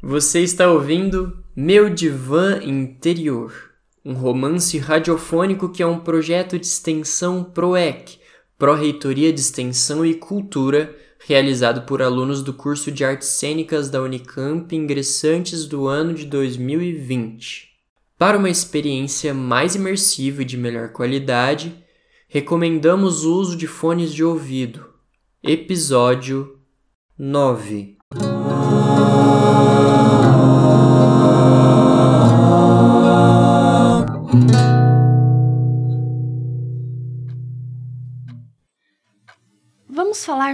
Você está ouvindo Meu Divã Interior, um romance radiofônico que é um projeto de extensão PROEC, Pró-Reitoria de Extensão e Cultura, realizado por alunos do curso de Artes Cênicas da Unicamp ingressantes do ano de 2020. Para uma experiência mais imersiva e de melhor qualidade, recomendamos o uso de fones de ouvido. Episódio 9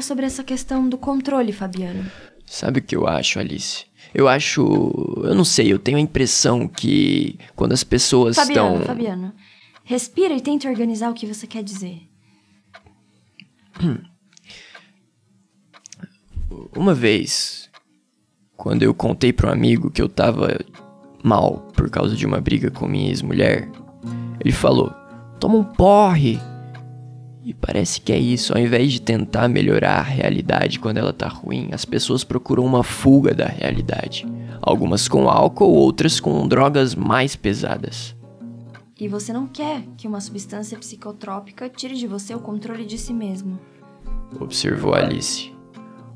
sobre essa questão do controle, Fabiano. Sabe o que eu acho, Alice? Eu acho. Eu não sei, eu tenho a impressão que quando as pessoas Fabiano, estão. Fabiano, respira e tente organizar o que você quer dizer. Uma vez, quando eu contei para um amigo que eu tava mal por causa de uma briga com minha ex-mulher, ele falou: toma um porre. E parece que é isso, ao invés de tentar melhorar a realidade quando ela tá ruim, as pessoas procuram uma fuga da realidade. Algumas com álcool, outras com drogas mais pesadas. E você não quer que uma substância psicotrópica tire de você o controle de si mesmo. Observou Alice.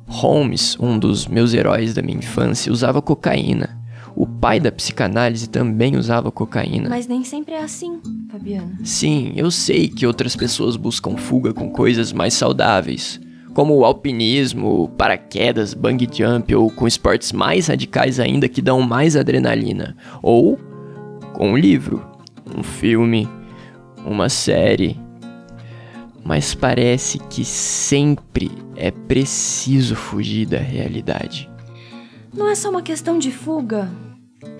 Holmes, um dos meus heróis da minha infância, usava cocaína. O pai da psicanálise também usava cocaína. Mas nem sempre é assim, Fabiano. Sim, eu sei que outras pessoas buscam fuga com coisas mais saudáveis, como o alpinismo, paraquedas, bungee jump ou com esportes mais radicais ainda que dão mais adrenalina, ou com um livro, um filme, uma série. Mas parece que sempre é preciso fugir da realidade. Não é só uma questão de fuga.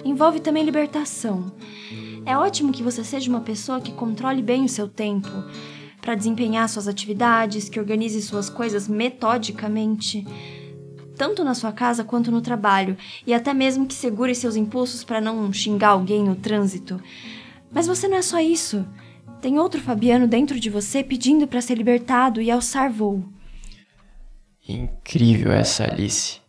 Envolve também libertação. É ótimo que você seja uma pessoa que controle bem o seu tempo para desempenhar suas atividades, que organize suas coisas metodicamente, tanto na sua casa quanto no trabalho, e até mesmo que segure seus impulsos para não xingar alguém no trânsito. Mas você não é só isso. Tem outro Fabiano dentro de você pedindo para ser libertado e alçar voo. Incrível essa Alice.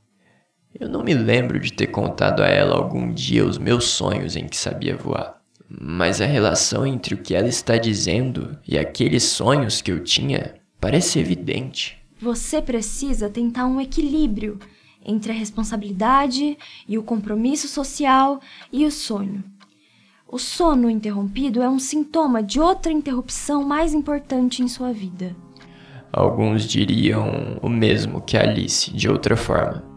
Eu não me lembro de ter contado a ela algum dia os meus sonhos em que sabia voar. Mas a relação entre o que ela está dizendo e aqueles sonhos que eu tinha parece evidente. Você precisa tentar um equilíbrio entre a responsabilidade e o compromisso social e o sonho. O sono interrompido é um sintoma de outra interrupção mais importante em sua vida. Alguns diriam o mesmo que Alice, de outra forma.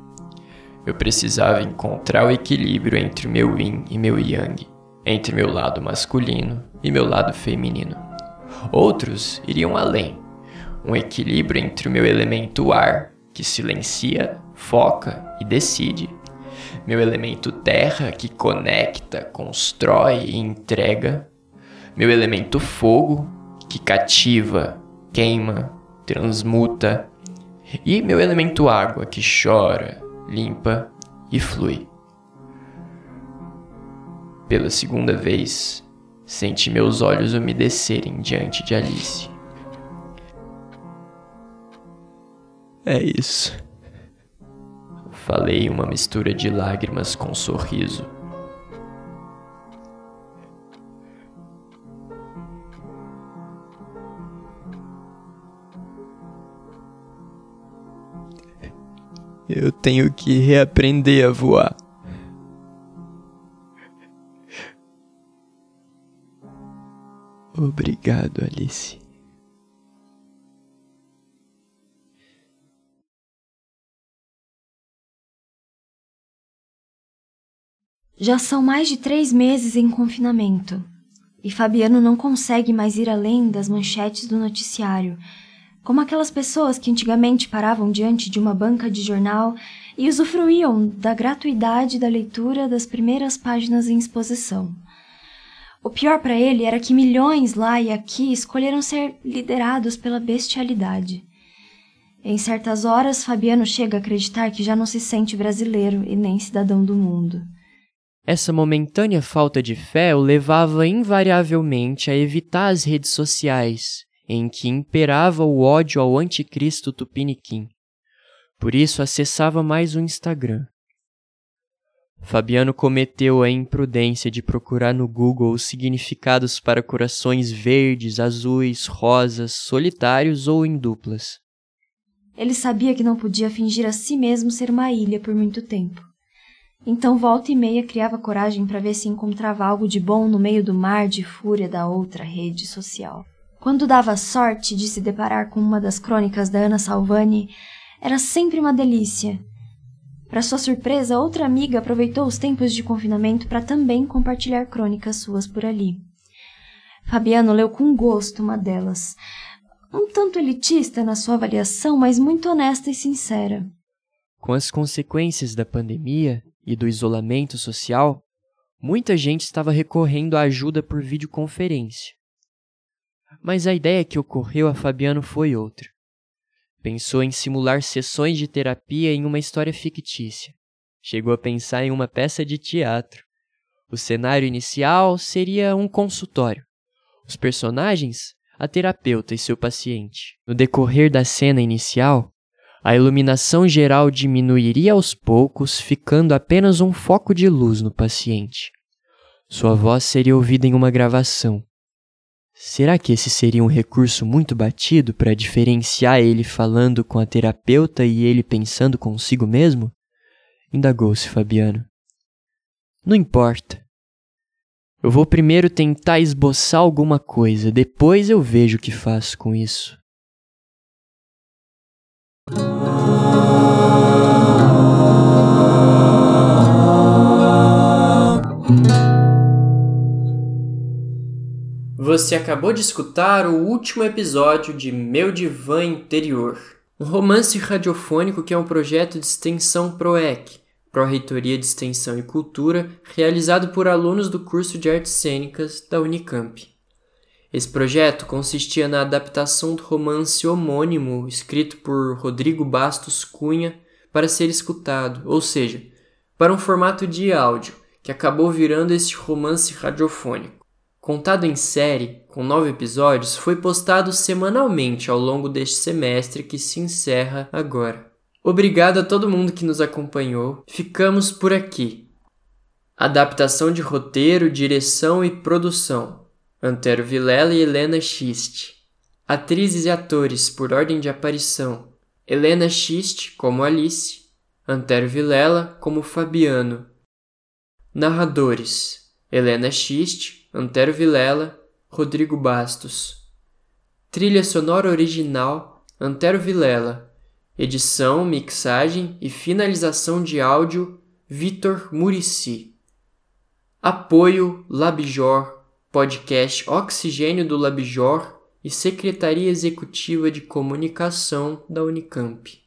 Eu precisava encontrar o equilíbrio entre meu yin e meu yang, entre meu lado masculino e meu lado feminino. Outros iriam além, um equilíbrio entre o meu elemento ar, que silencia, foca e decide, meu elemento terra, que conecta, constrói e entrega, meu elemento fogo, que cativa, queima, transmuta, e meu elemento água, que chora, limpa e flui. Pela segunda vez, senti meus olhos umedecerem diante de Alice. É isso. Falei uma mistura de lágrimas com sorriso. Eu tenho que reaprender a voar. Obrigado, Alice. Já são mais de três meses em confinamento e Fabiano não consegue mais ir além das manchetes do noticiário, como aquelas pessoas que antigamente paravam diante de uma banca de jornal e usufruíam da gratuidade da leitura das primeiras páginas em exposição. O pior para ele era que milhões lá e aqui escolheram ser liderados pela bestialidade. Em certas horas, Fabiano chega a acreditar que já não se sente brasileiro e nem cidadão do mundo. Essa momentânea falta de fé o levava invariavelmente a evitar as redes sociais, em que imperava o ódio ao anticristo tupiniquim. Por isso acessava mais o Instagram. Fabiano cometeu a imprudência de procurar no Google os significados para corações verdes, azuis, rosas, solitários ou em duplas. Ele sabia que não podia fingir a si mesmo ser uma ilha por muito tempo. Então, volta e meia criava coragem para ver se encontrava algo de bom no meio do mar de fúria da outra rede social. Quando dava sorte de se deparar com uma das crônicas da Ana Salvani, era sempre uma delícia. Para sua surpresa, outra amiga aproveitou os tempos de confinamento para também compartilhar crônicas suas por ali. Fabiano leu com gosto uma delas, um tanto elitista na sua avaliação, mas muito honesta e sincera. Com as consequências da pandemia e do isolamento social, muita gente estava recorrendo à ajuda por videoconferência. Mas a ideia que ocorreu a Fabiano foi outra. Pensou em simular sessões de terapia em uma história fictícia. Chegou a pensar em uma peça de teatro. O cenário inicial seria um consultório. Os personagens, a terapeuta e seu paciente. No decorrer da cena inicial, a iluminação geral diminuiria aos poucos, ficando apenas um foco de luz no paciente. Sua voz seria ouvida em uma gravação. Será que esse seria um recurso muito batido para diferenciar ele falando com a terapeuta e ele pensando consigo mesmo? Indagou-se Fabiano. Não importa. Eu vou primeiro tentar esboçar alguma coisa, depois eu vejo o que faço com isso. Você acabou de escutar o último episódio de Meu Divã Interior, um romance radiofônico que é um projeto de extensão PROEC, Pró-Reitoria de Extensão e Cultura, realizado por alunos do curso de Artes Cênicas da Unicamp. Esse projeto consistia na adaptação do romance homônimo escrito por Rodrigo Bastos Cunha para ser escutado, ou seja, para um formato de áudio, que acabou virando esse romance radiofônico. Contado em série, com nove episódios, foi postado semanalmente ao longo deste semestre que se encerra agora. Obrigado a todo mundo que nos acompanhou. Ficamos por aqui. Adaptação de roteiro, direção e produção: Antero Vilela e Helena Schist. Atrizes e atores por ordem de aparição: Helena Schist como Alice, Antero Vilela como Fabiano. Narradores: Helena Schist Antero Vilela, Rodrigo Bastos. Trilha sonora original, Antero Vilela. Edição, mixagem e finalização de áudio, Vitor Murici. Apoio Labjor, podcast Oxigênio do Labjor e Secretaria Executiva de Comunicação da Unicamp.